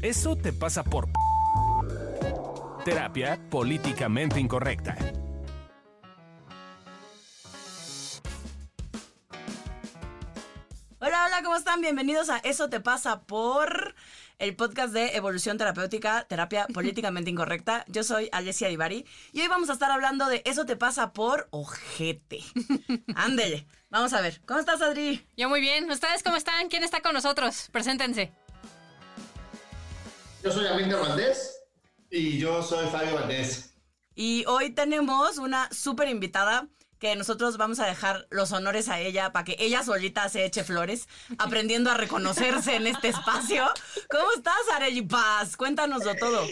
Eso te pasa por terapia políticamente incorrecta. Hola, hola, ¿cómo están? Bienvenidos a Eso te pasa por el podcast de evolución terapéutica, terapia políticamente incorrecta. Yo soy Alessia Divari y hoy vamos a estar hablando de Eso te pasa por ojete. Ándele, vamos a ver. ¿Cómo estás, Adri? Yo muy bien. ¿Ustedes cómo están? ¿Quién está con nosotros? Preséntense. Yo soy Amílcar Valdés. Y yo soy Fabio Valdés. Y hoy tenemos una súper invitada que nosotros vamos a dejar los honores a ella para que ella solita se eche flores, aprendiendo a reconocerse en este espacio. ¿Cómo estás, Arely Paz? Cuéntanoslo todo.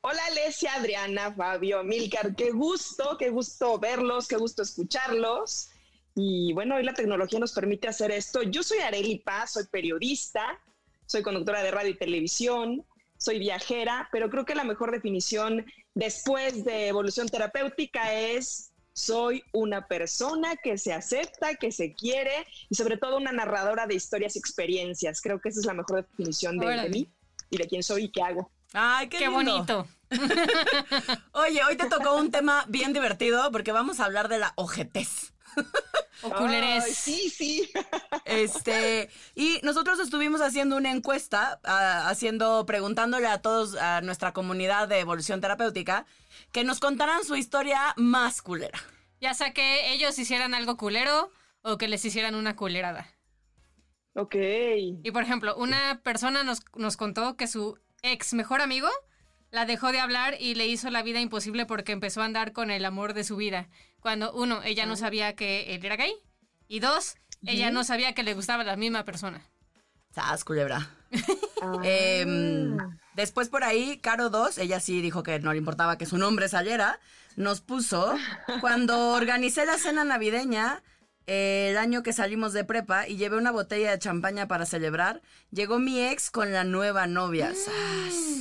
Hola, Alesia, Adriana, Fabio, Milcar. Qué gusto, qué gusto verlos, qué gusto escucharlos. Y bueno, hoy la tecnología nos permite hacer esto. Yo soy Arely Paz, soy periodista, soy conductora de radio y televisión, soy viajera, pero creo que la mejor definición después de evolución terapéutica es soy una persona que se acepta, que se quiere y sobre todo una narradora de historias y experiencias. Creo que esa es la mejor definición de, de mí y de quién soy y qué hago. Ay, qué, bonito. Oye, hoy te tocó un tema bien divertido porque vamos a hablar de la ojetez. O culerés. Ay, sí, sí. Este, y nosotros estuvimos haciendo una encuesta, ah, haciendo, preguntándole a todos, a nuestra comunidad de evolución terapéutica, que nos contaran su historia más culera. Ya sea que ellos hicieran algo culero o que les hicieran una culerada. ok. Y por ejemplo, una persona nos, nos contó que su ex mejor amigo la dejó de hablar y le hizo la vida imposible porque empezó a andar con el amor de su vida. Cuando uno, ella no sabía que él era gay. Y dos, ella no sabía que le gustaba la misma persona. Sas, culebra. Ah. Em, después por ahí, Caro 2, ella sí dijo que no le importaba que su nombre saliera, nos puso, cuando organicé la cena navideña, eh, el año que salimos de prepa y llevé una botella de champaña para celebrar, llegó mi ex con la nueva novia. Sas.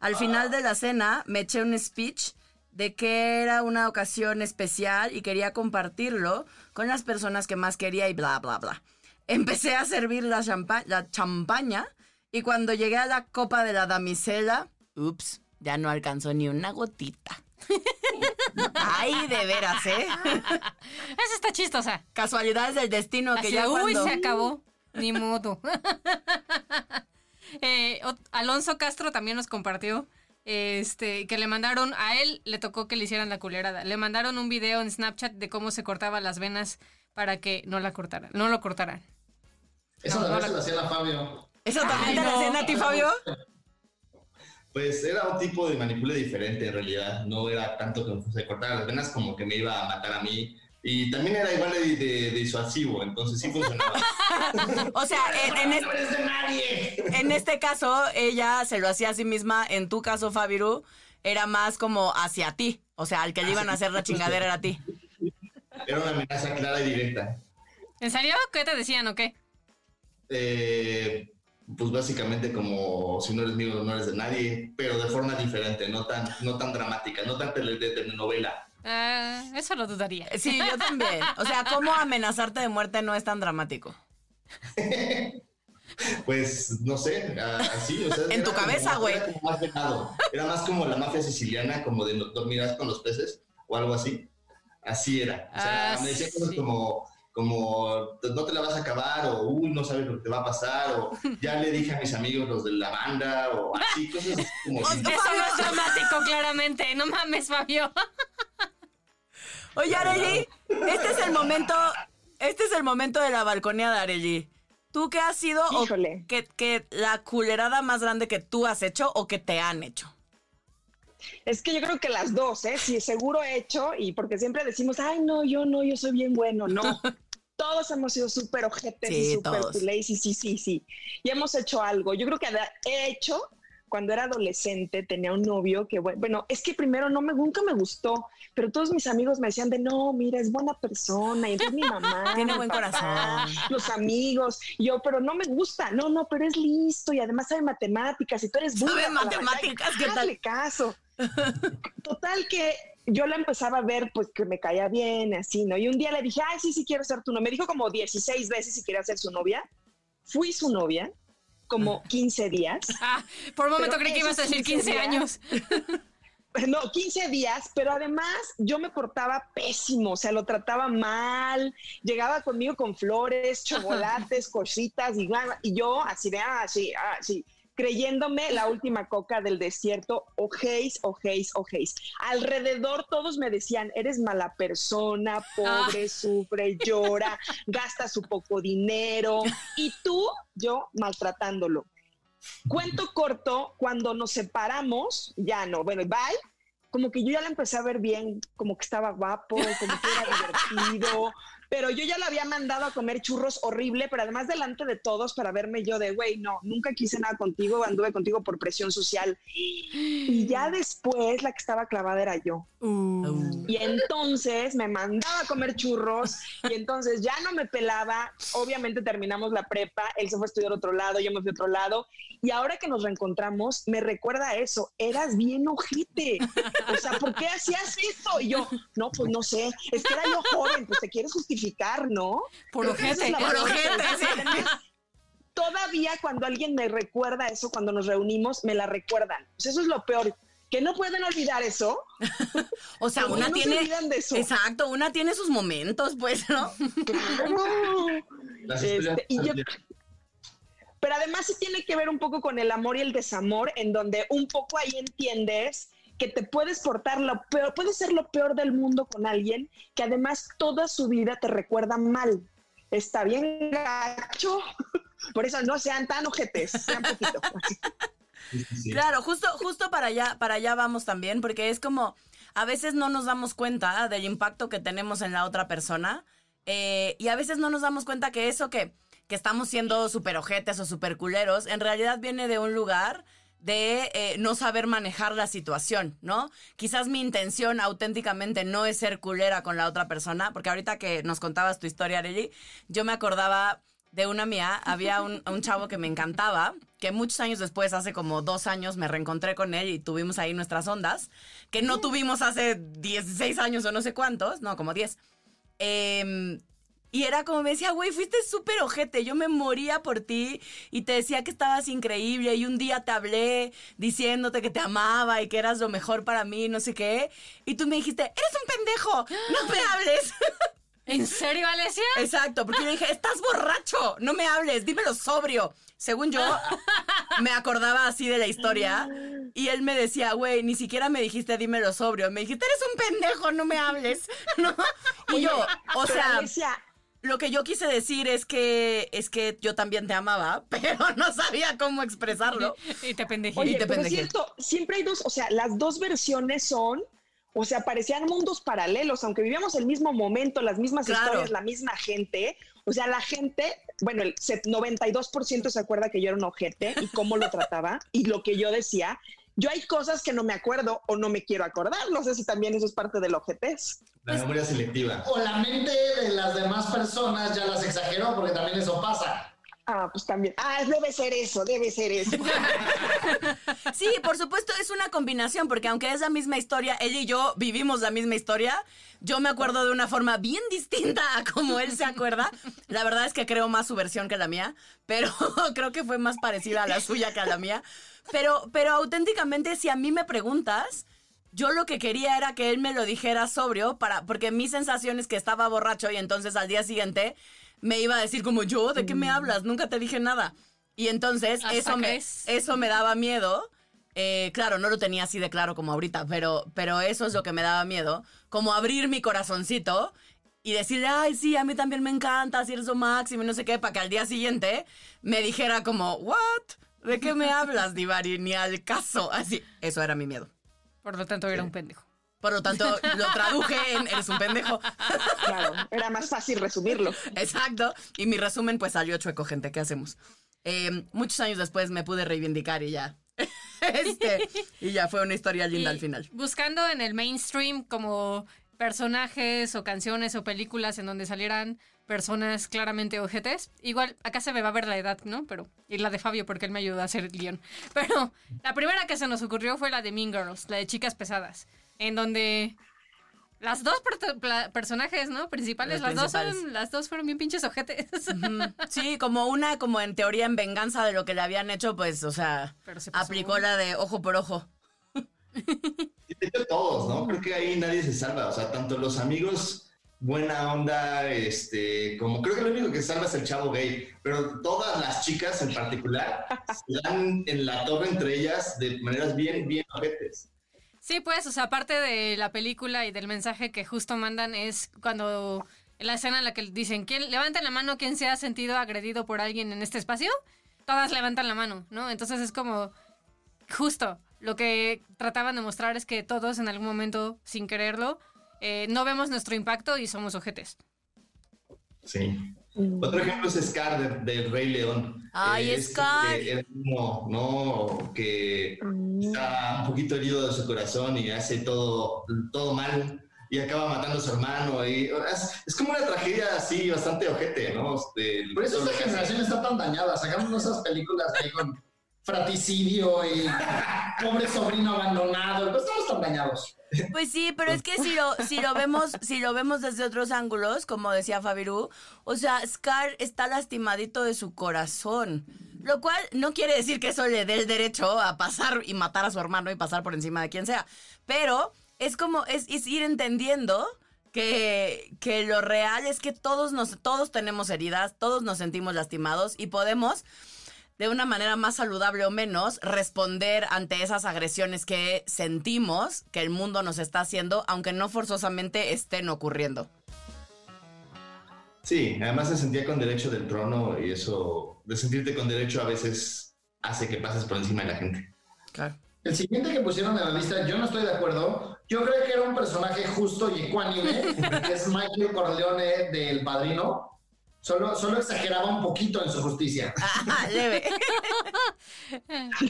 Al final de la cena me eché un speech de que era una ocasión especial y quería compartirlo con las personas que más quería y bla, bla, bla. Empecé a servir la, champa- la champaña y cuando llegué a la copa de la damisela, ups, ya no alcanzó ni una gotita. Ay, de veras, ¿eh? Esa está chistosa. Casualidades del destino que ya uy, cuando... se acabó. Ni modo. Eh, Alonso Castro también nos compartió este, que le mandaron, a él le tocó que le hicieran la culerada. Le mandaron un video en Snapchat de cómo se cortaba las venas para que no la cortaran, no lo cortaran. Eso No, a no veces la- lo hacía la Fabio. ¿Eso también te lo hacían a ti, Fabio? Pues era un tipo de manipule diferente en realidad. No era tanto que se cortara las venas como que me iba a matar a mí. Y también era igual de, de- disuasivo, entonces sí funcionaba. O sea, en, en es- ¡No eres de nadie! en este caso, ella se lo hacía a sí misma. En tu caso, Fabiru, era más como hacia ti. O sea, al que le iban a hacer la chingadera era a ti. Era una amenaza clara y directa. ¿En serio? ¿Qué te decían o qué? Eh, pues básicamente como si no eres mío, no eres de nadie, pero de forma diferente, no tan, no tan dramática, no tan de telenovela. Ah, eso lo dudaría. Sí, yo también. O sea, ¿cómo amenazarte de muerte no es tan dramático? Pues no sé, a- así, o sea. En tu cabeza, güey. Era como más. Era más como la mafia siciliana, como de no dormirás con los peces o algo así. Así era. O sea, Ah, me decían cosas sí. como, como no te la vas a acabar, o uy, no sabes lo que te va a pasar, o ya le dije a mis amigos los de la banda, o así, cosas como. Eso no es dramático, claramente. No mames, Fabio. Oye, Arely, este es el momento, este es el momento de la balconeada, Arely. ¿Tú qué has sido o que, que la culerada más grande que tú has hecho o que te han hecho? Es que yo creo que las dos, ¿eh? Sí, seguro he hecho y porque siempre decimos, ay, no, yo no, yo soy bien bueno. No. Todos hemos sido súper ojetes Sí, y súper todos. culés y sí, sí, sí. Y hemos hecho algo. Yo creo que he hecho cuando era adolescente tenía un novio que, bueno, es que primero no me, nunca me gustó, pero todos mis amigos me decían de, no, mira, es buena persona, y entonces mi mamá, Tiene mi buen corazón. los amigos, y yo, pero no me gusta, no, no, pero es listo, y además sabe matemáticas, y tú eres Sabe para la matemáticas, ¿qué tal? caso. Total que yo la empezaba a ver, pues que me caía bien, así, ¿no? Y un día le dije, ay, sí, sí, quiero ser tu novia. Me dijo como 16 veces si quería ser su novia. Fui su novia. Como 15 días. Ah, por un momento creí que ibas a decir 15 días- años. No, 15 días, pero además yo me portaba pésimo, o sea, lo trataba mal, llegaba conmigo con flores, chocolates, cositas, y, y yo así de, ah, sí, ah, sí, creyéndome la última coca del desierto, ojéis, ojéis, ojéis. Alrededor todos me decían, eres mala persona, pobre, sufre, llora, gasta su poco dinero, y tú, yo maltratándolo. Cuento corto, cuando nos separamos, ya no, bueno, bye, como que yo ya la empecé a ver bien, como que estaba guapo, como que era divertido, pero yo ya la había mandado a comer churros horrible, pero además delante de todos para verme yo de, güey, no, nunca quise nada contigo, anduve contigo por presión social. Y ya después la que estaba clavada era yo. Y entonces me mandaba a comer churros y entonces ya no me pelaba. Obviamente terminamos la prepa, él se fue a estudiar a otro lado, yo me fui a otro lado. Y ahora que nos reencontramos, me recuerda a eso. Eras bien ojete. O sea, ¿por qué hacías esto? Y yo, no, pues no sé. Es que era yo joven, pues te quieres justificar, ¿no? Por ojete. es la Por verdad. ojete, sí. Además, Todavía cuando alguien me recuerda eso, cuando nos reunimos, me la recuerdan. Pues eso es lo peor. Que no pueden olvidar eso. O sea, una no tiene. olvidan de eso. Exacto, una tiene sus momentos, pues, ¿no? Este, y yo-. Pero además sí tiene que ver un poco con el amor y el desamor, en donde un poco ahí entiendes que te puedes portar lo peor, puede ser lo peor del mundo con alguien que además toda su vida te recuerda mal. Está bien gacho. Por eso no sean tan ojetes, sean poquito. Sí. Claro, justo, justo para allá, para allá vamos también, porque es como a veces no nos damos cuenta del impacto que tenemos en la otra persona. eh, y a veces no nos damos cuenta que eso que, que estamos siendo súper ojetes o súper culeros, en realidad viene de un lugar de eh, no saber manejar la situación, ¿no? Quizás mi intención auténticamente no es ser culera con la otra persona, porque ahorita que nos contabas tu historia, Arely, yo me acordaba de una mía, había un, un chavo que me encantaba, que muchos años después, hace como dos años, me reencontré con él y tuvimos ahí nuestras ondas, que no tuvimos hace 16 años o no sé cuántos, no, como 10. Em, y era como me decía, güey, fuiste súper ojete, yo me moría por ti y te decía que estabas increíble y un día te hablé diciéndote que te amaba y que eras lo mejor para mí, no sé qué. Y tú me dijiste, eres un pendejo, no me hables. ¿En serio, Alesia? Exacto, porque yo dije, estás borracho, no me hables, dímelo sobrio. Según yo, me acordaba así de la historia y él me decía, güey, ni siquiera me dijiste dímelo sobrio, me dijiste, eres un pendejo, no me hables. ¿No? Y yo, o sea, lo que yo quise decir es que es que yo también te amaba, pero no sabía cómo expresarlo. Y te pendejé. Oye, te pero es pendejé. cierto, siempre hay dos, o sea, las dos versiones son, o sea, parecían mundos paralelos, aunque vivíamos el mismo momento, las mismas Claro. historias, la misma gente. O sea, la gente, bueno, el set- 92% se acuerda que yo era un ojete y cómo lo trataba y lo que yo decía. Yo hay cosas que no me acuerdo o no me quiero acordar. No sé si también eso es parte del ojetez. La memoria selectiva. O la mente de las demás personas ya las exageró, porque también eso pasa. Ah, pues también. Ah, debe ser eso, debe ser eso. Sí, por supuesto, es una combinación, porque aunque es la misma historia, él y yo vivimos la misma historia. Yo me acuerdo de una forma bien distinta a como él se acuerda. La verdad es que creo más su versión que la mía, pero creo que fue más parecida a la suya que a la mía. Pero, pero auténticamente, si a mí me preguntas, yo lo que quería era que él me lo dijera sobrio, para, porque mi sensación es que estaba borracho y entonces al día siguiente me iba a decir como yo, ¿de qué me hablas? Nunca te dije nada. Y entonces eso me, eso me daba miedo. Eh, claro, no lo tenía así de claro como ahorita, pero, pero eso es lo que me daba miedo. Como abrir mi corazoncito y decirle, ay, sí, a mí también me encanta, si eres lo máximo y no sé qué, para que al día siguiente me dijera como, ¿what? ¿De qué me hablas, Divari? Ni al caso. Así, eso era mi miedo. Por lo tanto, era un pendejo. Por lo tanto, lo traduje en eres un pendejo. Claro, era más fácil resumirlo. Exacto. Y mi resumen, pues salió chueco, gente. ¿Qué hacemos? Eh, muchos años después me pude reivindicar y ya. Este, y ya fue una historia linda Y al final. Buscando en el mainstream como personajes o canciones o películas en donde salieran personas claramente ojetes. Igual, acá se me va a ver la edad, ¿no? Pero, y la de Fabio, porque él me ayudó a hacer el guion. Pero la primera que se nos ocurrió fue la de Mean Girls, la de Chicas Pesadas, en donde Las dos personajes, ¿no? Principales, las dos, son, las dos fueron bien pinches ojetes. Sí, como una, como en teoría en venganza de lo que le habían hecho, pues, o sea, Pero se pasó. aplicó la de ojo por ojo. Y de hecho todos, ¿no? Creo que ahí nadie se salva, o sea, tanto los amigos buena onda, este, como creo que lo único que salva es el chavo gay, pero todas las chicas en particular se dan en la torre entre ellas de maneras bien, bien ojetes. Sí, pues, o sea, aparte de la película y del mensaje que justo mandan es cuando en la escena en la que dicen, ¿quién levanten la mano quien se ha sentido agredido por alguien en este espacio? Todas levantan la mano, ¿no? Entonces es como justo lo que trataban de mostrar es que todos en algún momento, sin quererlo, eh, no vemos nuestro impacto y somos ojetes. Sí. Otro ejemplo es Scar de- del Rey León. Ay, Es, Scar. es como, no, que está un poquito herido de su corazón y hace todo, todo mal y acaba matando a su hermano. Y, es, es como una tragedia así bastante ojete, ¿no? Este, Por eso esta generación está tan dañada. Sacamos esas películas ahí con fraticidio y pobre sobrino abandonado. No estamos tan dañados. Pues sí, pero es que si lo, si lo vemos, si lo vemos desde otros ángulos, como decía Fabiru, o sea, Scar está lastimadito de su corazón. Lo cual no quiere decir que eso le dé el derecho a pasar y matar a su hermano y pasar por encima de quien sea. Pero es como, es, es ir entendiendo que, que lo real es que todos nos, todos tenemos heridas, todos nos sentimos lastimados y podemos de una manera más saludable o menos, responder ante esas agresiones que sentimos que el mundo nos está haciendo, aunque no forzosamente estén ocurriendo. Sí, además se sentía con derecho del trono y eso, de sentirte con derecho a veces hace que pases por encima de la gente. Claro. El siguiente que pusieron en la lista, yo no estoy de acuerdo. Yo creo que era un personaje justo y ecuánime, que es Michael Corleone del Padrino. Solo, solo exageraba un poquito en su justicia. Ajá, leve.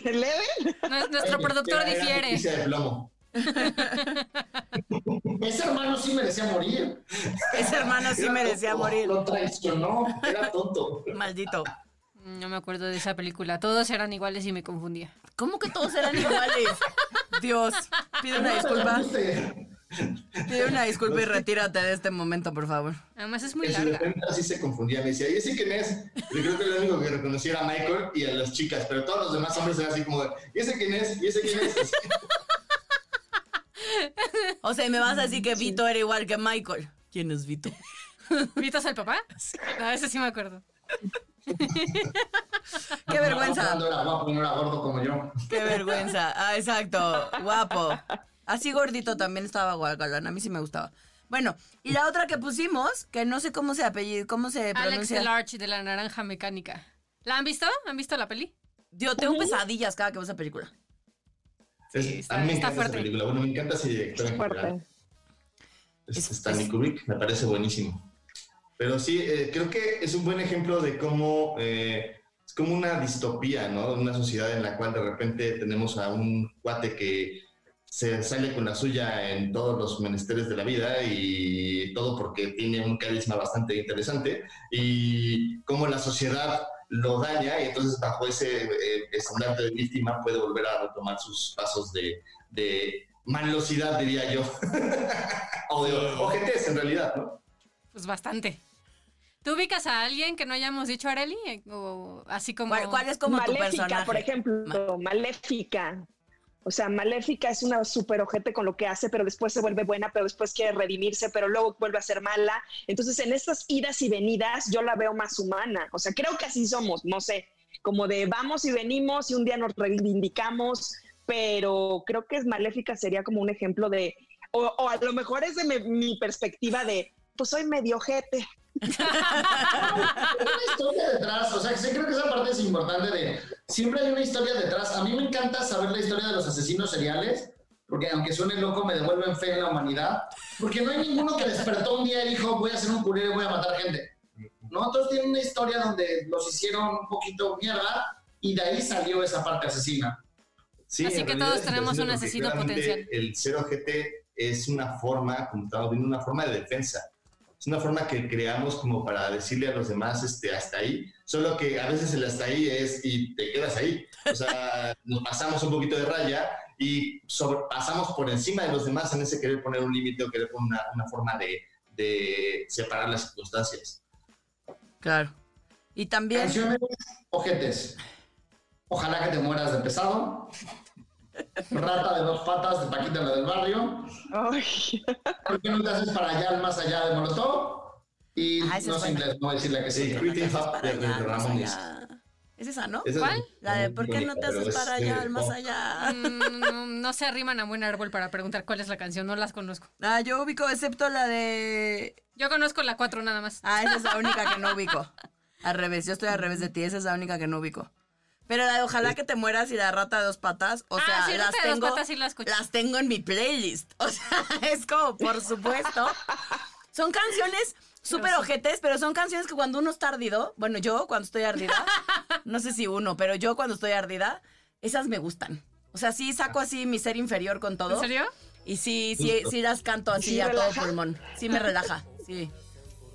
¿Leve? Nue- Nuestro Oye, productor difiere. justicia de plomo. Ese hermano sí merecía morir. Ese hermano sí Era merecía tonto, morir. Lo traicionó. Era tonto. Maldito. No me acuerdo de esa película. Todos eran iguales y me confundía. ¿Cómo que todos eran iguales? Dios, pide una disculpa. Pide una disculpa y retírate de este momento, por favor. Además es muy En larga. defensa sí se confundía. Me decía, ¿y ese quién es? Yo creo que el único que reconocía era Michael y a las chicas, pero todos los demás hombres eran así como, de, ¿y ese quién es? ¿Y ese quién es? Así. O sea, ¿me vas a decir que Vito era igual que Michael? ¿Quién es Vito? ¿Vitas al papá? No, ese sí me acuerdo. Qué vergüenza. Cuando era guapo y no era gordo como yo. Qué vergüenza. Ah, exacto. Guapo. Así gordito también estaba Guadalajara. A mí sí me gustaba. Bueno, y la otra que pusimos, que no sé cómo se apellido, cómo se Alex pronuncia. Delarge de la Naranja Mecánica. ¿La han visto? ¿Han visto la peli? Yo tengo pesadillas cada que veo esa película. Es- está- a mí me está encanta fuerte. esa película. Bueno, me encanta ese director en general. Fuerte. Es, Es- Stanley es- Kubrick, me parece buenísimo. Pero sí, eh, creo que es un buen ejemplo de cómo eh, es como una distopía, ¿no? Una sociedad en la cual de repente tenemos a un cuate que se sale con la suya en todos los menesteres de la vida y todo porque tiene un carisma bastante interesante y cómo la sociedad lo daña y entonces bajo ese eh, estandarte de víctima puede volver a retomar sus pasos de, de malosidad, diría yo. o de ojetes, en realidad, ¿no? Pues bastante. ¿Tú ubicas a alguien que no hayamos dicho, Areli? O así como... ¿Cuál, cuál es como tu Maléfica, personaje? por ejemplo, Maléfica. O sea, Maléfica es una super ojete con lo que hace, pero después se vuelve buena, pero después quiere redimirse, pero luego vuelve a ser mala. Entonces, en estas idas y venidas, yo la veo más humana. O sea, creo que así somos, no sé, como de vamos y venimos y un día nos reivindicamos, pero creo que es Maléfica sería como un ejemplo de, o, a lo mejor es de mi, mi perspectiva de, pues soy medio ojete. Hay una historia detrás, o sea, sí creo que esa parte es importante de, siempre hay una historia detrás. A mí me encanta saber la historia de los asesinos seriales, porque aunque suene loco, me devuelven fe en la humanidad, porque no hay ninguno que despertó un día y dijo, voy a hacer un culero y voy a matar gente. No, todos tienen una historia donde los hicieron un poquito mierda y de ahí salió esa parte asesina. Sí, Así que todos tenemos un asesino potencial. El ser ojete es una forma, como estamos viendo, una forma de defensa. Es una forma que creamos como para decirle a los demás este, hasta ahí, solo que a veces el hasta ahí es y te quedas ahí. O sea, nos pasamos un poquito de raya y sobre- pasamos por encima de los demás en ese querer poner un límite o querer poner una, una forma de, de separar las circunstancias. Claro. Y también. Canciones ojetes. Ojalá que te mueras de pesado. Rata de dos patas de Paquita la del barrio. Ay, ¿Por qué no te haces para allá, al más allá de Molotov? Y Ah, no es sé buena. inglés, no voy a decirle que Sí. ¿Es esa, no? Esa es ¿Cuál? La de ¿por qué no te haces para allá, al más allá? Mm, no, no se arriman a buen árbol para preguntar cuál es la canción, no las conozco. Ah, yo ubico, excepto la de. Yo conozco la 4 nada más. Ah, esa es la única que no ubico. Al revés, yo estoy al revés de ti, esa es la única que no ubico. Pero la de ojalá que te mueras y la rata de dos patas, o Ah, sea, sí, las dos tengo, patas sí la escuché. las tengo en mi playlist. O sea, es como, por supuesto. Son canciones súper ojetes, pero son canciones que cuando uno está ardido, bueno, yo cuando estoy ardida, no sé si uno, pero yo cuando estoy ardida, esas me gustan. O sea, sí saco así mi ser inferior con todo. ¿En serio? Y sí, sí, sí las canto así ¿Sí a todo pulmón. Sí me relaja, sí.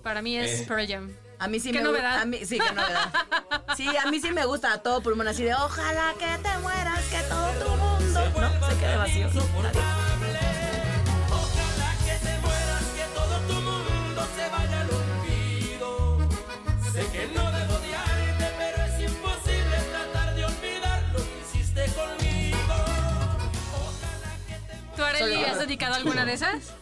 Para mí es Eh. Pearl Jam. A mí sí ¿Qué me novedad? A mí, sí, qué novedad. Sí, a mí sí me gusta a todo pulmón, así de ojalá que te mueras, que todo tu mundo no se quede vacío. Ojalá que te mueras, que todo tu mundo se vaya al olvido. Sé que no debo odiarte, pero es imposible tratar de olvidar lo que hiciste conmigo. Ojalá que te ¿Tú, Arely, has dedicado alguna de esas?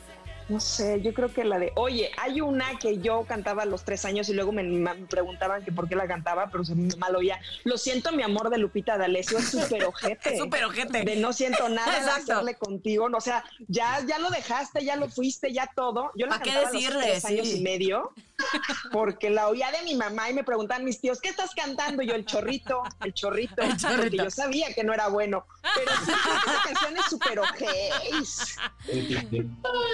No sé, yo creo que la de, oye, hay una que yo cantaba a los tres años y luego me, me preguntaban que por qué la cantaba, pero se me mal oía. Lo siento, mi amor de Lupita D'Alessio es súper ojete. Súper ojete. De no siento nada de hacerle contigo, no, o sea, ya, ya lo dejaste, ya lo fuiste, ya todo. Yo la ¿Pa' qué cantaba a los decirle? tres años Sí. y medio porque la oía de mi mamá y me preguntaban mis tíos, ¿qué estás cantando? Y yo, el chorrito, el chorrito, El chorrito. porque yo sabía que no era bueno. Pero sí, esa canción es súper ojete.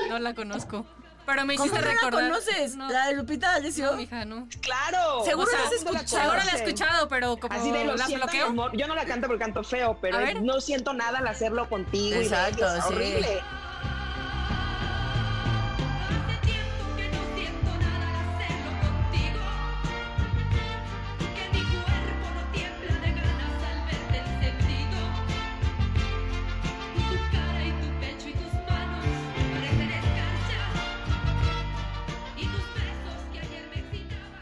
No la conozco. Pero me ¿Cómo hiciste no la recordar. conoces? No, La de Lupita D'Alessio. no, mija, no. Claro. Seguro o sea, la has escuchado. Seguro la he escuchado, pero como Así de lo la siento, bloqueo. amor. Yo no la canto porque canto feo, pero es- no siento nada al hacerlo contigo. y de Exacto, ellos, sí. horrible. Hace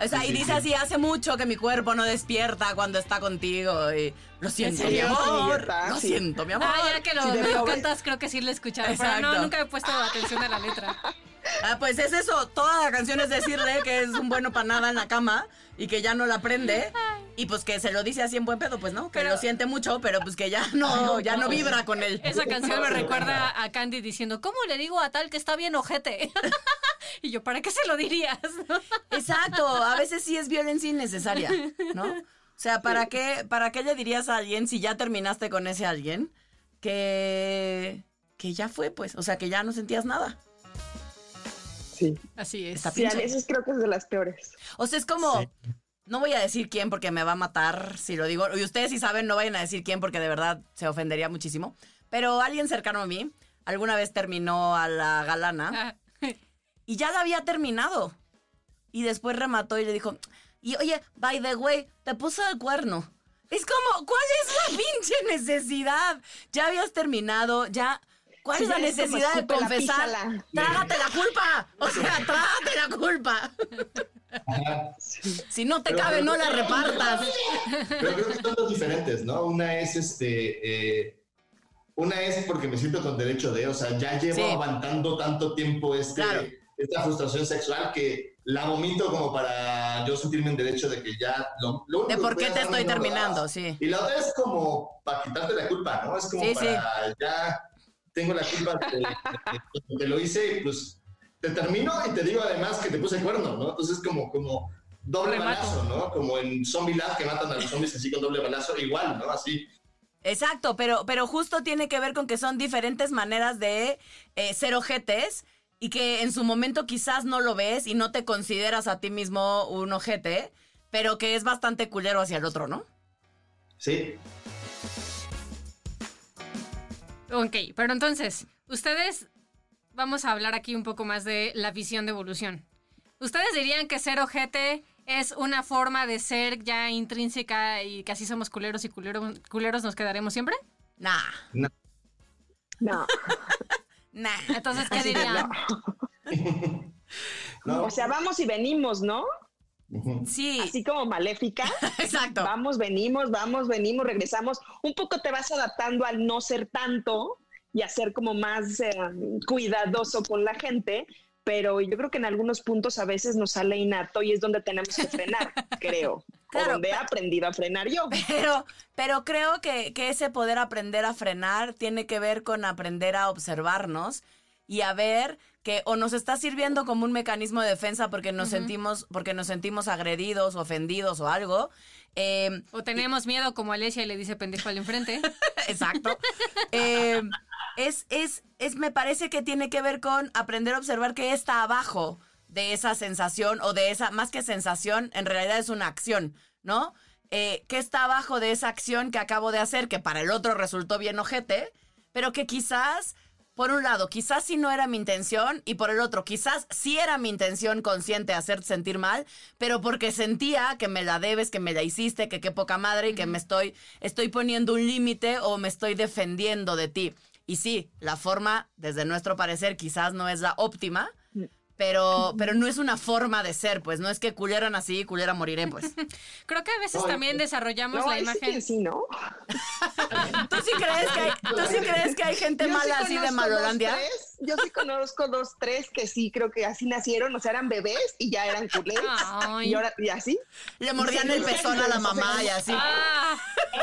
O sea, y dice así, hace mucho que mi cuerpo no despierta cuando está contigo. Y lo siento, mi amor. Lo sí. siento, mi amor. Ah, ya que lo, me pobre. cantas, creo que sí lo he escuchado. Pero no, nunca he puesto atención a la letra. Ah, pues es eso. Toda la canción es decirle que es un bueno para nada en la cama y que ya no la aprende. Y pues que se lo dice así en buen pedo, pues no. Que Pero- lo siente mucho, pero pues que ya no, ya no vibra con él. Esa canción me recuerda a Candy diciendo, ¿cómo le digo a tal que está bien ojete? y yo, ¿para qué se lo dirías? Exacto. A veces sí es violencia innecesaria, ¿no? O sea, ¿para qué, ¿para qué le dirías a alguien si ya terminaste con ese alguien que, que ya fue, pues? O sea, que ya no sentías nada. Sí. Así es. Está Sí, a veces creo que es de las peores. O sea, es como. No voy a decir quién porque me va a matar si lo digo. Y ustedes si saben, no vayan a decir quién porque de verdad se ofendería muchísimo. Pero alguien cercano a mí alguna vez terminó a la galana Ah, y ya la había terminado. Y después remató y le dijo, y oye, by the way, te puso el cuerno. Es como, ¿cuál es la pinche necesidad? Ya habías terminado, ya... ¿Cuál es la ya es como, necesidad de confesar? Trágate la culpa. O sea, trágate la culpa. Si no te Pero- cabe, pero- no la repartas. Pero creo que son dos diferentes, ¿no? Una es este. eh, una es porque me siento con derecho de, o sea, ya llevo Sí. aguantando tanto tiempo este, Claro. esta frustración sexual que la vomito como para yo sentirme en derecho de que ya. Lo, lo único De por qué te estoy terminando, sí. Y la otra es como para quitarte la culpa, ¿no? Es como Sí, para ya tengo la culpa de, de- lo hice pues te termino y te digo además que te puse cuerno, ¿no? Entonces como, como doble Remato. balazo, ¿no? Como en Zombie Lab que matan a los zombies así con doble balazo, igual, ¿no? Así. Exacto, pero, pero justo tiene que ver con que son diferentes maneras de eh, ser ojetes y que en su momento quizás no lo ves y no te consideras a ti mismo un ojete, pero que es bastante culero hacia el otro, ¿no? Sí. Ok, pero entonces, ustedes, vamos a hablar aquí un poco más de la visión de evolución. ¿Ustedes dirían que ser ojete es una forma de ser ya intrínseca y que así somos culeros y culeros, culeros nos quedaremos siempre? Nah, No. nah. Entonces, ¿qué dirían? ¿no? O sea, vamos y venimos, ¿no? Sí, Así como maléfica. exacto. Vamos, venimos, vamos, venimos, regresamos. Un poco te vas adaptando al no ser tanto y a ser como más eh, cuidadoso con la gente, pero yo creo que en algunos puntos a veces nos sale innato y es donde tenemos que frenar, creo. Claro, o donde he aprendido a frenar yo. Pero, pero creo que, que ese poder aprender a frenar tiene que ver con aprender a observarnos y a ver que o nos está sirviendo como un mecanismo de defensa porque nos sentimos, porque nos sentimos agredidos, ofendidos o algo. Eh, O tenemos miedo como Alesia y le dice pendejo al enfrente. Exacto. Eh, es, es, es, me parece que tiene que ver con aprender a observar qué está abajo de esa sensación o de esa, más que sensación, en realidad es una acción, ¿no? Eh, ¿Qué está abajo de esa acción que acabo de hacer, que para el otro resultó bien ojete, pero que quizás, por un lado, quizás sí no era mi intención, y por el otro, quizás sí era mi intención consciente hacerte sentir mal, pero porque sentía que me la debes, que me la hiciste, que qué poca madre y que me estoy, estoy poniendo un límite o me estoy defendiendo de ti. Y sí, la forma, desde nuestro parecer, quizás no es la óptima, pero, pero no es una forma de ser, pues no es que culera nací y culera moriré, pues. Creo que a veces Ay, también desarrollamos No, la sí imagen. que sí, ¿no? ¿Tú sí crees que hay, ¿tú sí crees que hay gente Yo sí mala así de Malolandia? tres, yo sí conozco dos, tres que sí creo que así nacieron, o sea, eran bebés y ya eran culés. Ay. Y ahora, y así. Le mordían el pezón a la mamá y así. Ah,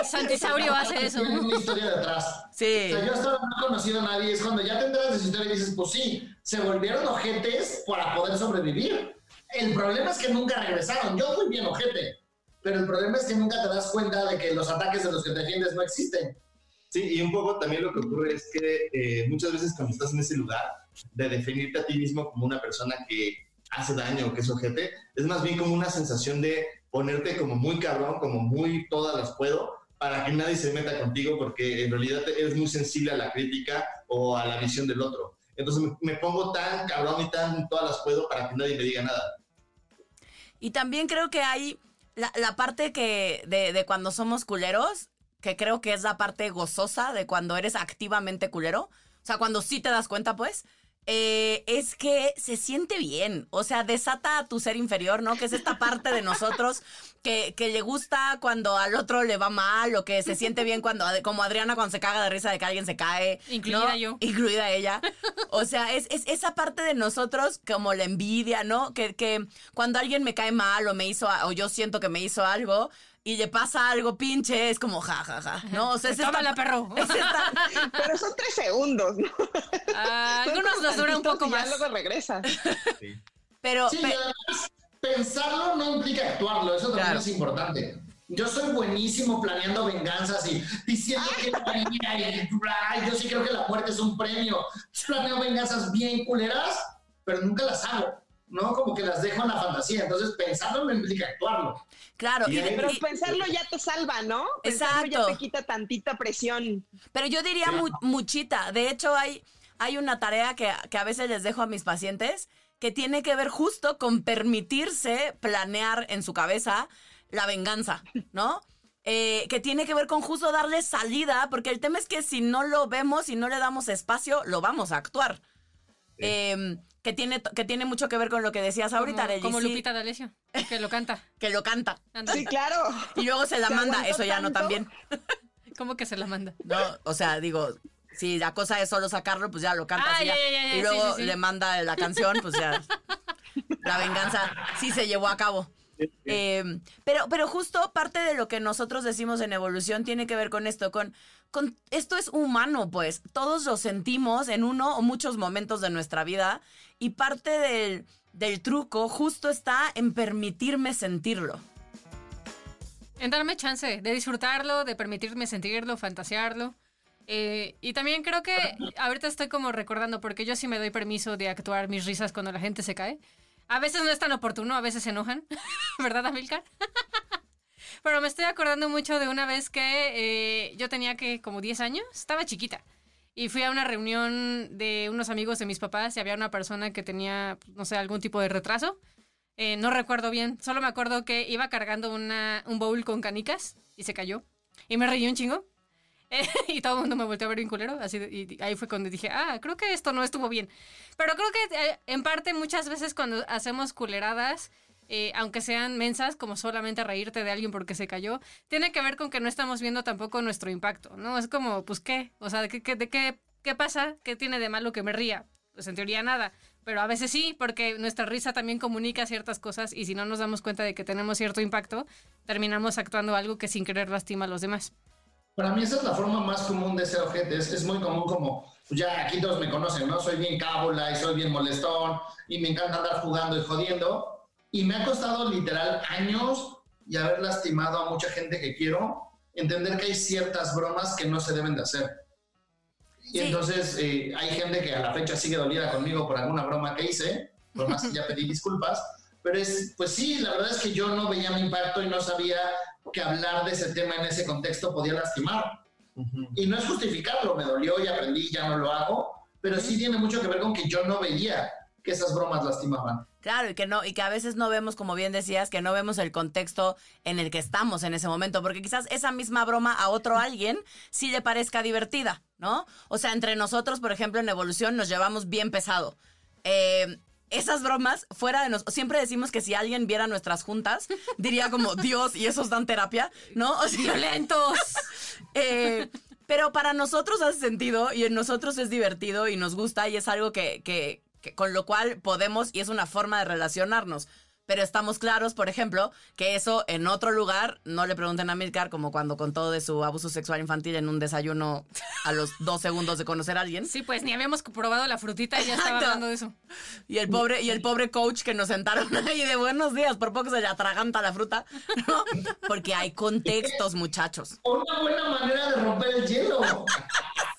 Santisaurio hace eso. Tiene una historia detrás. Sí. O sea, yo hasta no he conocido a nadie. Es cuando ya te enteras de su historia y dices, pues sí, se volvieron ojetes para poder sobrevivir. El problema es que nunca regresaron. Yo fui bien ojete. Pero el problema es que nunca te das cuenta de que los ataques de los que te defiendes no existen. Sí, y un poco también lo que ocurre es que eh, muchas veces cuando estás en ese lugar de definirte a ti mismo como una persona que hace daño o que es ojete, es más bien como una sensación de ponerte como muy cabrón, como muy todas las puedo, para que nadie se meta contigo, porque en realidad eres muy sensible a la crítica o a la visión del otro. Entonces me, pongo tan cabrón y tan todas las puedo para que nadie me diga nada. Y también creo que hay la, parte que de cuando somos culeros, que creo que es la parte gozosa de cuando eres activamente culero. O sea, cuando sí te das cuenta, pues. Eh, es que se siente bien, o sea, desata a tu ser inferior, ¿no? Que es esta parte de nosotros que, que le gusta cuando al otro le va mal o que se siente bien cuando, como Adriana cuando se caga de risa de que alguien se cae. ¿no? Incluida yo. Incluida ella. O sea, es, es esa parte de nosotros como la envidia, ¿no? Que, que cuando alguien me cae mal o me hizo, o yo siento que me hizo algo y le pasa algo pinche, es como ja, ja, ja, ¿no? O sea, es esta- Tómala, perro. es esta- Pero son tres segundos, ¿no? Ah, algunos nos dura un poco y ya más. luego regresas. pero, Sí, pe- y además, pensarlo no implica actuarlo, eso también Claro. es importante. Yo soy buenísimo planeando venganzas y diciendo que y, ay, yo sí creo que la muerte es un premio. Planeo venganzas bien culeras, pero nunca las hago, ¿no? Como que las dejo en la fantasía. Entonces, pensarlo no implica actuarlo. claro, y- Y ahí- Pero y- pensarlo ya te salva, ¿no? Pensarlo ya Exacto. te quita tantita presión. Pero yo diría mu- muchita. De hecho, hay, hay una tarea que, que a veces les dejo a mis pacientes que tiene que ver justo con permitirse planear en su cabeza la venganza, ¿no? Eh, que tiene que ver con justo darle salida, porque el tema es que si no lo vemos y no le damos espacio, lo vamos a actuar. Eh, que, tiene, que tiene mucho que ver con lo que decías ahorita, Como, como Lupita D'Alessio, que lo canta. que lo canta. Sí, claro. Y luego se la Se manda, eso ya no también. ¿Cómo que se la manda? No, o sea, digo, si la cosa es solo sacarlo, pues ya lo canta. Ah, así ya, ya. ya, ya, ya, y sí, luego sí, sí. le manda la canción, pues ya. La venganza sí se llevó a cabo. Eh, pero, pero justo parte de lo que nosotros decimos en evolución tiene que ver con esto, con, con esto es humano, pues. Todos lo sentimos en uno o muchos momentos de nuestra vida. Y parte del, del truco justo está en permitirme sentirlo. En darme chance de disfrutarlo, de permitirme sentirlo, fantasearlo. Eh, y también creo que ahorita estoy como recordando, porque yo sí me doy permiso de actuar mis risas cuando la gente se cae. A veces no es tan oportuno, a veces se enojan, ¿verdad, Amilcar? Pero me estoy acordando mucho de una vez que eh, yo tenía que como 10 años, estaba chiquita. Y fui a una reunión de unos amigos de mis papás y había una persona que tenía, no sé, algún tipo de retraso. Eh, no recuerdo bien, solo me acuerdo que iba cargando una, un bowl con canicas y se cayó. Y me reí un chingo. Eh, y todo el mundo me volteó a ver bien culero. Así y ahí fue cuando dije, ah, creo que esto no estuvo bien. Pero creo que eh, en parte muchas veces cuando hacemos culeradas, eh, aunque sean mensas, como solamente reírte de alguien porque se cayó, tiene que ver con que no estamos viendo tampoco nuestro impacto, ¿no? Es como, pues, ¿qué? O sea, ¿de qué, de qué, qué pasa? ¿Qué tiene de malo que me ría? Pues en teoría nada. Pero a veces sí, porque nuestra risa también comunica ciertas cosas y si no nos damos cuenta de que tenemos cierto impacto, terminamos actuando algo que sin querer lastima a los demás. Para mí esa es la forma más común de ser ojete. Es, es muy común como, pues ya aquí todos me conocen, ¿no? Soy bien cábula y soy bien molestón y me encanta andar jugando y jodiendo. Y me ha costado literal años y haber lastimado a mucha gente que quiero, entender que hay ciertas bromas que no se deben de hacer. Y Sí. entonces eh, hay gente que a la fecha sigue dolida conmigo por alguna broma que hice, por más que ya pedí disculpas, pero es, pues sí, la verdad es que yo no veía mi impacto y no sabía que hablar de ese tema en ese contexto podía lastimar. Ujú. Y no es justificarlo, me dolió y aprendí, ya no lo hago, pero sí tiene mucho que ver con que yo no veía que esas bromas lastimaban. Claro, y que no, y que a veces no vemos, como bien decías, que no vemos el contexto en el que estamos en ese momento, porque quizás esa misma broma a otro alguien sí le parezca divertida, ¿no? O sea, entre nosotros, por ejemplo, en evolución nos llevamos bien pesado. Eh, esas bromas fuera de nosotros, siempre decimos que si alguien viera nuestras juntas, diría como, Dios, y esos dan terapia, ¿no? O sea, ¡Violentos! eh, pero para nosotros hace sentido y en nosotros es divertido y nos gusta y es algo que, que- que con lo cual podemos y es una forma de relacionarnos. Pero estamos claros, por ejemplo, que eso en otro lugar, no le pregunten a Milcar como cuando contó de su abuso sexual infantil en un desayuno a los dos segundos de conocer a alguien. Sí, pues ni habíamos probado la frutita y ya estaba Exacto. hablando de eso. Y el pobre, y el pobre coach que nos sentaron ahí de buenos días, por poco se le atraganta la fruta, ¿no? Porque hay contextos, muchachos. Una buena manera de romper el hielo.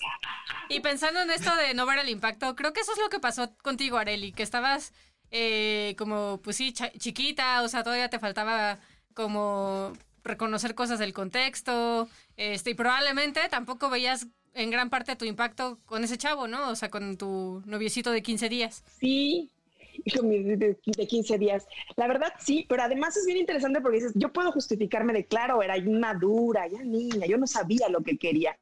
Y pensando en esto de no ver el impacto, creo que eso es lo que pasó contigo, Areli, que estabas eh, como, pues sí, chiquita, o sea, todavía te faltaba como reconocer cosas del contexto, este, y probablemente tampoco veías en gran parte tu impacto con ese chavo, ¿no? O sea, con tu noviecito de 15 días. Sí, de, de 15 días. La verdad, sí, pero además es bien interesante porque dices, yo puedo justificarme de, claro, era inmadura, ya niña, yo no sabía lo que quería.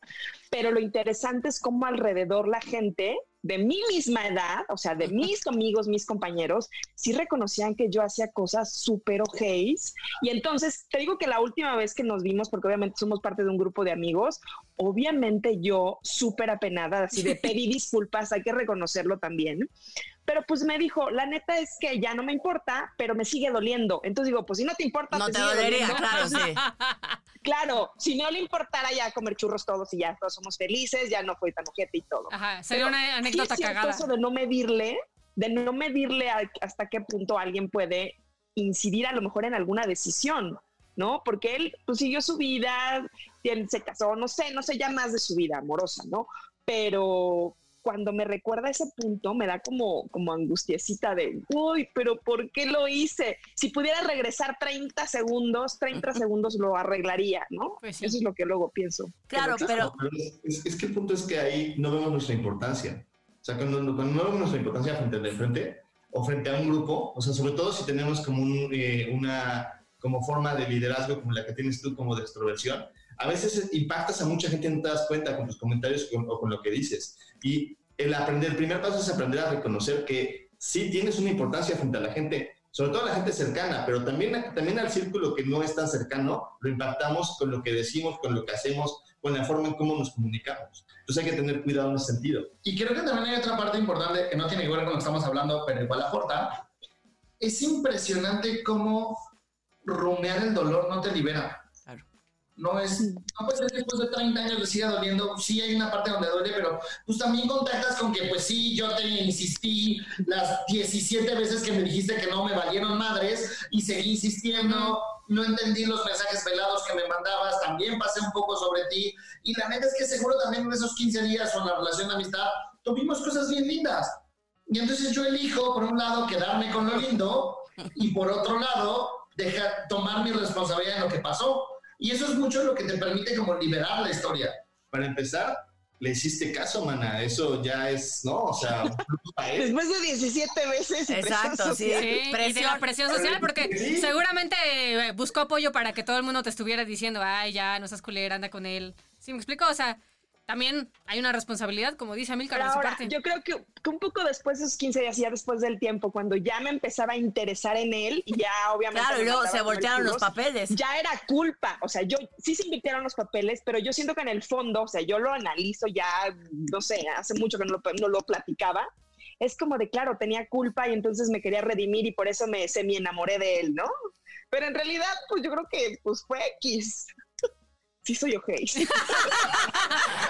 Pero lo interesante es cómo alrededor la gente de mi misma edad, o sea, de mis amigos, mis compañeros, sí reconocían que yo hacía cosas súper ojeis. Y entonces, te digo que la última vez que nos vimos, porque obviamente somos parte de un grupo de amigos, obviamente yo súper apenada, así de pedí disculpas, hay que reconocerlo también. Pero pues me dijo, la neta es que ya no me importa, pero me sigue doliendo. Entonces digo, pues si no te importa, No te sigue dolería, doliendo. claro, sí. Claro, si no le importara ya comer churros todos y ya todos somos felices, ya no fue tan ojete y todo. Ajá, sería Pero una sí anécdota es cierto cagada. eso de no medirle, de no medirle a- hasta qué punto alguien puede incidir a lo mejor en alguna decisión, ¿no? Porque él pues, siguió su vida, él se casó, no sé, no sé ya más de su vida amorosa, ¿no? Pero cuando me recuerda ese punto, me da como, como angustiecita de, uy, pero ¿por qué lo hice? Si pudiera regresar 30 segundos, 30 segundos lo arreglaría, ¿no? Pues sí. Eso es lo que luego pienso. Claro, Que pero Pero es, es- es que el punto es que ahí no vemos nuestra importancia. O sea, cuando, cuando no vemos nuestra importancia frente al de frente o frente a un grupo, o sea, sobre todo si tenemos como un, eh, una como forma de liderazgo como la que tienes tú, como de extroversión, a veces impactas a mucha gente y no te das cuenta con tus comentarios o con, o con lo que dices. Y el aprender, el primer paso es aprender a reconocer que sí tienes una importancia frente a la gente, sobre todo a la gente cercana, pero también, también al círculo que no es tan cercano, lo impactamos con lo que decimos, con lo que hacemos, con la forma en cómo nos comunicamos. Entonces hay que tener cuidado en ese sentido. Y creo que también hay otra parte importante que no tiene que ver con lo que estamos hablando, pero igual aporta. Es impresionante cómo rumear el dolor no te libera. No es, no puede ser que después de 30 años le siga doliendo. Sí hay una parte donde duele, pero pues también contactas con que pues sí, yo te insistí las 17 veces que me dijiste que no me valieron madres y seguí insistiendo. No entendí los mensajes velados que me mandabas, también pasé un poco sobre ti. Y la neta es que seguro también en esos 15 días en la relación de amistad tuvimos cosas bien lindas. Y entonces yo elijo, por un lado, quedarme con lo lindo y por otro lado, dejar, tomar mi responsabilidad en lo que pasó. Y eso es mucho lo que te permite como liberar la historia. Para empezar, le hiciste caso, mana. Eso ya es, ¿no? O sea. Después de 17 veces. Exacto, presión sí. Sí, y de Presión. la presión social, porque Sí. seguramente eh, buscó apoyo para que todo el mundo te estuviera diciendo, ay, ya, no seas culera, anda con él. ¿Sí me explico? O sea, también hay una responsabilidad, como dice Amilcar, Pero de su ahora, parte. yo creo que, que un poco después de esos 15 días, ya después del tiempo, cuando ya me empezaba a interesar en él, y ya obviamente. Claro, y luego se voltearon los papeles. Ya era culpa, o sea, yo sí se invirtieron los papeles, pero yo siento que en el fondo, o sea, yo lo analizo ya, no sé, hace mucho que no lo, no lo platicaba. Es como de, claro, tenía culpa y entonces me quería redimir y por eso me semi enamoré de él, ¿no? Pero en realidad, pues yo creo que pues fue X. Sí soy ojei.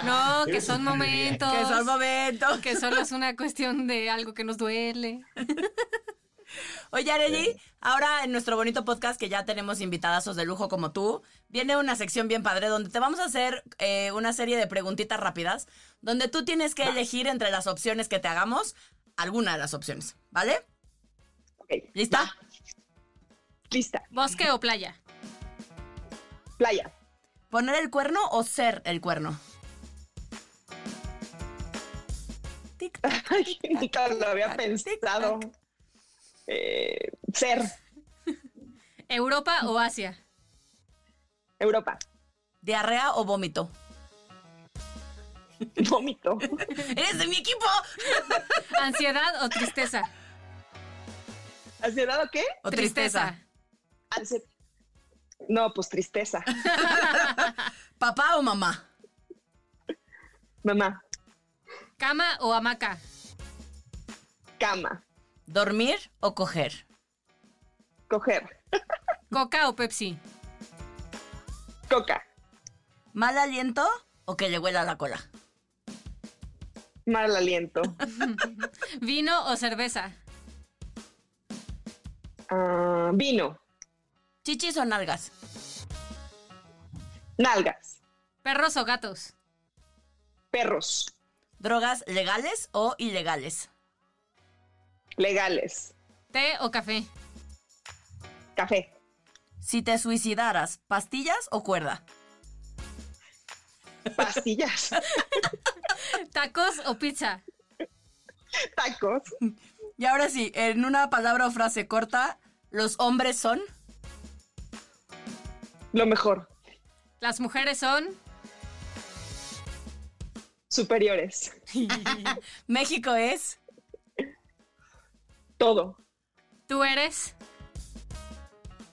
No, que son momentos. Que son momentos. que solo es una cuestión de algo que nos duele. Oye, Areli, ahora en nuestro bonito podcast que ya tenemos invitadazos de lujo como tú, viene una sección bien padre donde te vamos a hacer eh, una serie de preguntitas rápidas donde tú tienes que elegir entre las opciones que te hagamos alguna de las opciones, ¿vale? Ok, ¿Lista? lista. ¿Bosque o playa? Playa. ¿Poner el cuerno o ser el cuerno? Tic, tac, tic, lo había pensado. Eh, ser ¿Europa o Asia? Europa. ¿Diarrea o vómito? Vómito. ¡Eres de mi equipo! ¿Ansiedad o tristeza? ¿Ansiedad o qué? ¿O tristeza? Ansi- No, pues tristeza. ¿Papá o mamá? Mamá, ¿Cama o hamaca? cama, ¿Dormir o coger? coger, ¿Coca o Pepsi? coca, ¿Mal aliento o que le huela la cola? mal aliento, ¿Vino o cerveza? Ah, vino, ¿Chichis o nalgas? nalgas, ¿Perros o gatos? perros, ¿Drogas legales o ilegales? legales, ¿Té o café? café, Si te suicidaras, ¿pastillas o cuerda? pastillas, ¿Tacos o pizza? tacos, Y ahora sí, en una palabra o frase corta, ¿los hombres son? Lo mejor, ¿Las mujeres son? superiores, México es. todo, ¿Tú eres?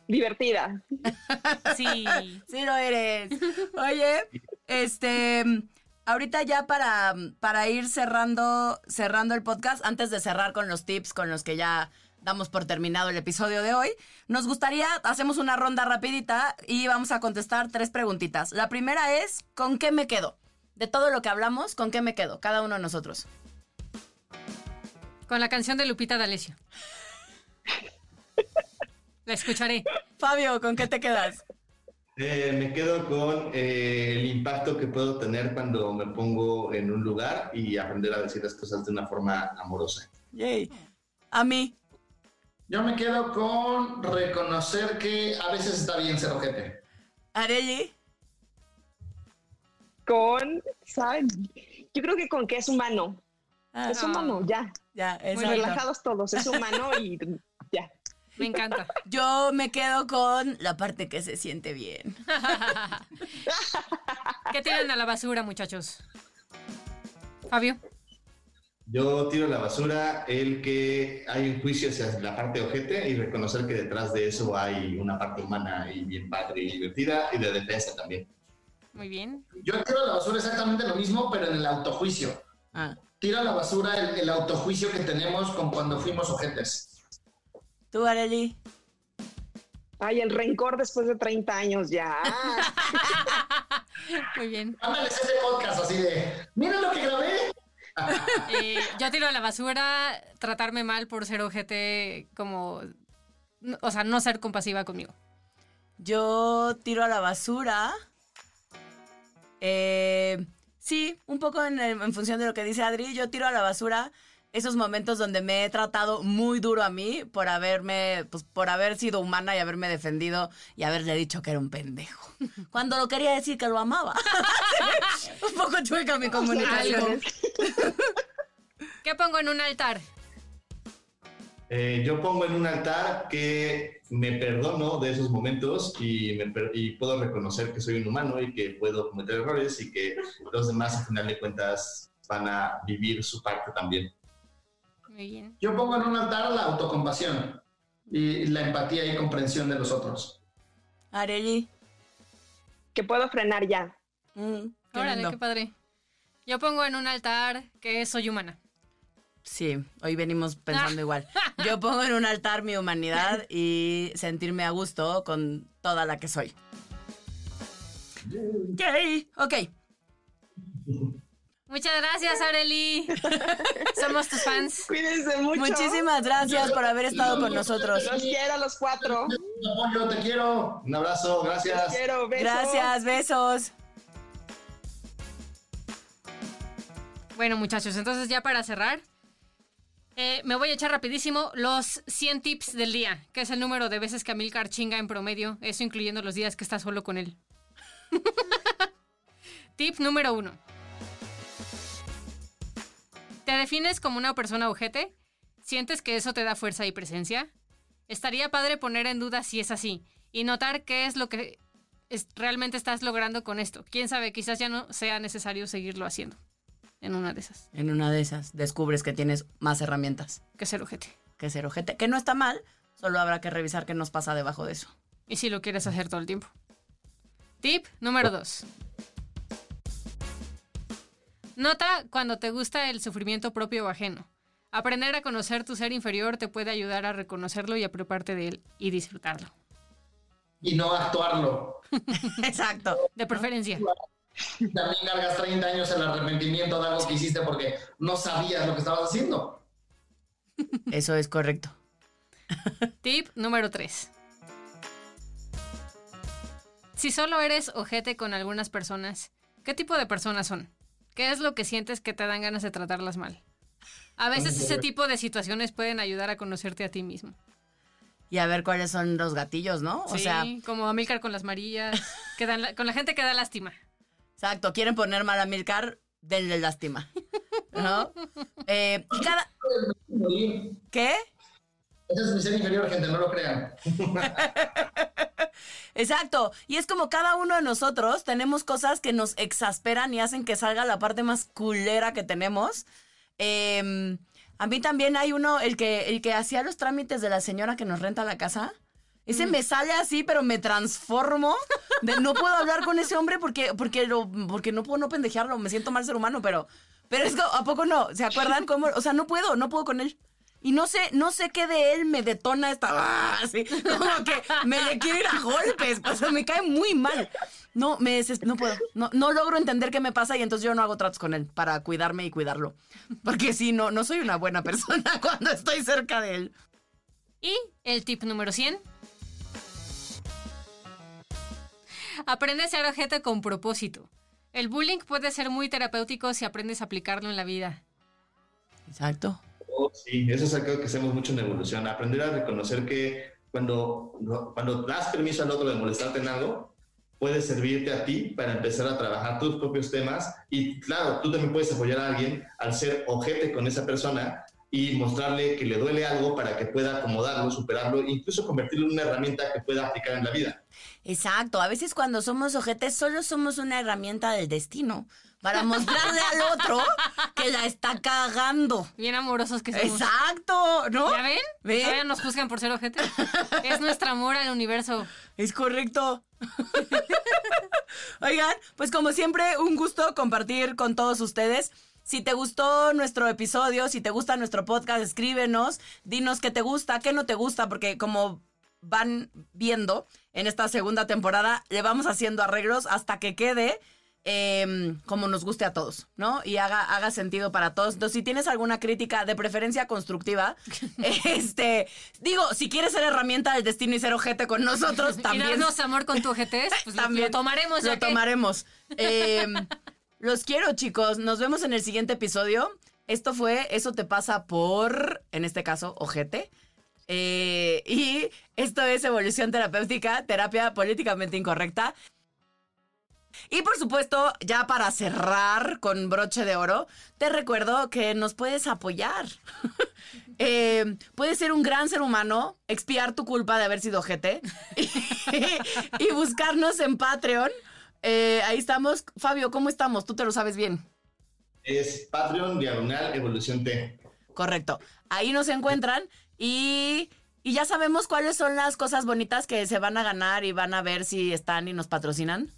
divertida. Sí. Sí lo eres. Oye, este, ahorita ya para, para ir cerrando, cerrando el podcast, antes de cerrar con los tips con los que ya damos por terminado el episodio de hoy, nos gustaría, hacemos una ronda rapidita y vamos a contestar tres preguntitas. La primera es, ¿con qué me quedo? De todo lo que hablamos, ¿con qué me quedo? Cada uno de nosotros. Con la canción de Lupita D'Alessio. La escucharé. Fabio, ¿con qué te quedas? Eh, me quedo con eh, el impacto que puedo tener cuando me pongo en un lugar y aprender a decir las cosas de una forma amorosa. Yay. A mí. Yo me quedo con reconocer que a veces está bien ser ojete. Areli. Con, ¿saben? Yo creo que con que es humano. Ah, Es humano, ya. ya, Muy. Relajados todos, es humano y ya. Me encanta. Yo me quedo con la parte que se siente bien. ¿Qué tiran a la basura, muchachos? Fabio. Yo tiro a la basura el que hay un juicio hacia la parte ojete y reconocer que detrás de eso hay una parte humana y bien padre y divertida y de defensa también. Muy bien. Yo tiro la basura exactamente lo mismo, pero en el autojuicio. Ah, Tiro la basura el, el autojuicio que tenemos con cuando fuimos ojetes. ¿Tú, Areli? Ay, el rencor después de 30 años ya. Muy bien. Ándales ese podcast así de, mira lo que grabé. Yo tiro a la basura tratarme mal por ser ojete como... O sea, no ser compasiva conmigo. Yo tiro a la basura. Eh, sí, un poco en función de lo que dice Adri. Yo tiro a la basura esos momentos donde me he tratado muy duro a mí por haberme, pues por haber sido humana y haberme defendido y haberle dicho que era un pendejo. Cuando lo quería decir que lo amaba. un poco chueca mi comunicación. ¿Qué pongo en un altar? Eh, yo pongo en un altar que me perdono de esos momentos y, me per- y puedo reconocer que soy un humano y que puedo cometer errores y que los demás, a final de cuentas, van a vivir su parte también. Muy bien. Yo pongo en un altar la autocompasión y la empatía y comprensión de los otros. Areli. Que puedo frenar ya. mm, qué Órale, lindo. qué padre. Yo pongo en un altar que soy humana. Sí, hoy venimos pensando igual. Yo pongo en un altar mi humanidad y sentirme a gusto con toda la que soy. Ok, ok. Muchas gracias, Areli. Somos tus fans. Cuídense mucho. Muchísimas gracias por haber estado con nosotros. Los quiero a los cuatro. Yo te quiero. Un abrazo, Los gracias. quiero. Besos. Gracias, besos. Bueno, muchachos, entonces ya para cerrar, eh, me voy a echar rapidísimo los 100 tips del día, que es el número de veces que Amilcar chinga en promedio, eso incluyendo los días que está solo con él. Tip número uno. ¿Te defines como una persona ojete? ¿Sientes que eso te da fuerza y presencia? Estaría padre poner en duda si es así y notar qué es lo que es- realmente estás logrando con esto. Quién sabe, quizás ya no sea necesario seguirlo haciendo en una de esas, En una de esas descubres que tienes más herramientas que ser ojete. que ser ojete, que no está mal, solo habrá que revisar qué nos pasa debajo de eso. Y si lo quieres hacer todo el tiempo. Tip número 2. Nota cuando te gusta el sufrimiento propio o ajeno. Aprender a conocer tu ser inferior te puede ayudar a reconocerlo y apropiarte de él y disfrutarlo. Y no actuarlo. Exacto. De preferencia. También cargas 30 años el arrepentimiento de algo que hiciste porque no sabías lo que estabas haciendo. Eso es correcto. Tip número 3. Si solo eres ojete con algunas personas, ¿qué tipo de personas son? ¿Qué es lo que sientes que te dan ganas de tratarlas mal? A veces ese tipo de situaciones pueden ayudar a conocerte a ti mismo. Y a ver cuáles son los gatillos, ¿no? O sí, sea, como Amilcar con las Marías, que dan la- con la gente que da lástima. exacto, quieren poner mal a Milcar, denle lástima. ¿No? Eh, y cada. ¿Qué? Ese es mi ser inferior, gente, no lo crean. Exacto. Y es como cada uno de nosotros tenemos cosas que nos exasperan y hacen que salga la parte más culera que tenemos. Eh, a mí también hay uno, el que, el que hacía los trámites de la señora que nos renta la casa. Ese me sale así, pero me transformo. De- no puedo hablar con ese hombre porque, porque, lo, porque no puedo no pendejearlo. Me siento mal ser humano, pero, pero es que, ¿a poco no? ¿Se acuerdan cómo? O sea, no puedo, no puedo con él. Y no sé, no sé qué de él me detona esta. ¡ah! Así, como que me le quiero ir a golpes. O sea, me cae muy mal. No, me no puedo. No, no logro entender qué me pasa y entonces yo no hago tratos con él para cuidarme y cuidarlo. Porque si no, no soy una buena persona cuando estoy cerca de él. Y el tip número 100. Aprende a ser ojete con propósito. El bullying puede ser muy terapéutico si aprendes a aplicarlo en la vida. Exacto. Oh, sí, eso es algo que hacemos mucho en evolución. Aprender a reconocer que cuando, cuando das permiso al otro de molestarte en algo, puede servirte a ti para empezar a trabajar tus propios temas. Y claro, tú también puedes apoyar a alguien al ser ojete con esa persona y mostrarle que le duele algo para que pueda acomodarlo, superarlo, incluso convertirlo en una herramienta que pueda aplicar en la vida. Exacto. A veces cuando somos ojetes solo somos una herramienta del destino para mostrarle al otro que la está cagando. Bien amorosos que somos. Exacto, ¿no? ¿Ya ven? ¿Ven? Todavía nos juzgan por ser ojete. es nuestro amor al universo. Es correcto. Oigan, pues como siempre, un gusto compartir con todos ustedes. Si te gustó nuestro episodio, si te gusta nuestro podcast, escríbenos, dinos qué te gusta, qué no te gusta, porque como van viendo en esta segunda temporada, le vamos haciendo arreglos hasta que quede em, como nos guste a todos, ¿no? Y haga, haga sentido para todos. Entonces, si tienes alguna crítica, de preferencia constructiva, este, digo, si quieres ser herramienta del destino y ser ojete con nosotros, Y también. darnos amor con tu ojetes, pues También lo, tomaremos Lo que- tomaremos. Eh, los quiero, chicos. Nos vemos en el siguiente episodio. Esto fue Eso te pasa por, en este caso, ojete. Eh, y esto es Evolución Terapéutica, terapia políticamente incorrecta. Y por supuesto, ya para cerrar con broche de oro, te recuerdo que nos puedes apoyar. Eh, puedes ser un gran ser humano, expiar tu culpa de haber sido y, y buscarnos en Patreon. Eh, ahí estamos. Fabio, ¿cómo estamos? Tú te lo sabes bien. Es Patreon Diagonal Evolución T. Correcto. Ahí nos encuentran y, y ya sabemos cuáles son las cosas bonitas que se van a ganar y van a ver si están y nos patrocinan.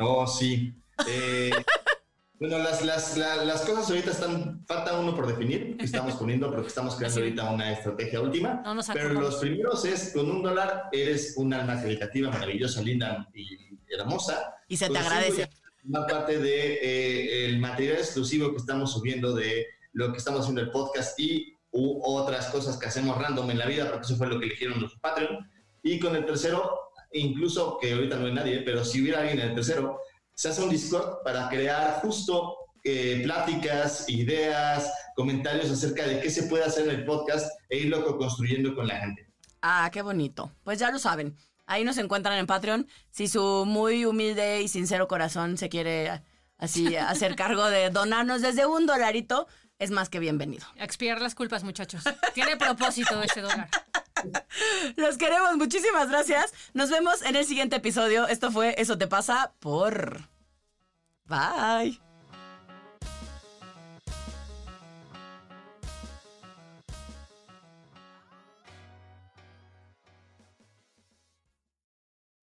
Oh, sí. Eh, bueno, las, las, la- las cosas ahorita están, falta uno por definir, que estamos poniendo, pero que estamos creando Sí. ahorita una estrategia última. No nos pero los primeros es, con un dólar eres un alma caritativa, maravillosa, linda y hermosa. Y se te agradece. Una parte de eh, el material exclusivo que estamos subiendo de lo que estamos haciendo el podcast y u otras cosas que hacemos random en la vida, porque eso fue lo que eligieron los Patreon. Y con el tercero, incluso que ahorita no hay nadie, pero si hubiera alguien en el tercero, se hace un Discord para crear justo eh, pláticas, ideas, comentarios acerca de qué se puede hacer en el podcast e irlo construyendo con la gente. Ah, qué bonito. Pues ya lo saben. Ahí nos encuentran en Patreon. Si su muy humilde y sincero corazón se quiere así hacer cargo de donarnos desde un dolarito, es más que bienvenido. Expiar las culpas, muchachos. Tiene propósito ese dólar. Los queremos, muchísimas gracias. Nos vemos en el siguiente episodio. Esto fue Eso te pasa por... Bye.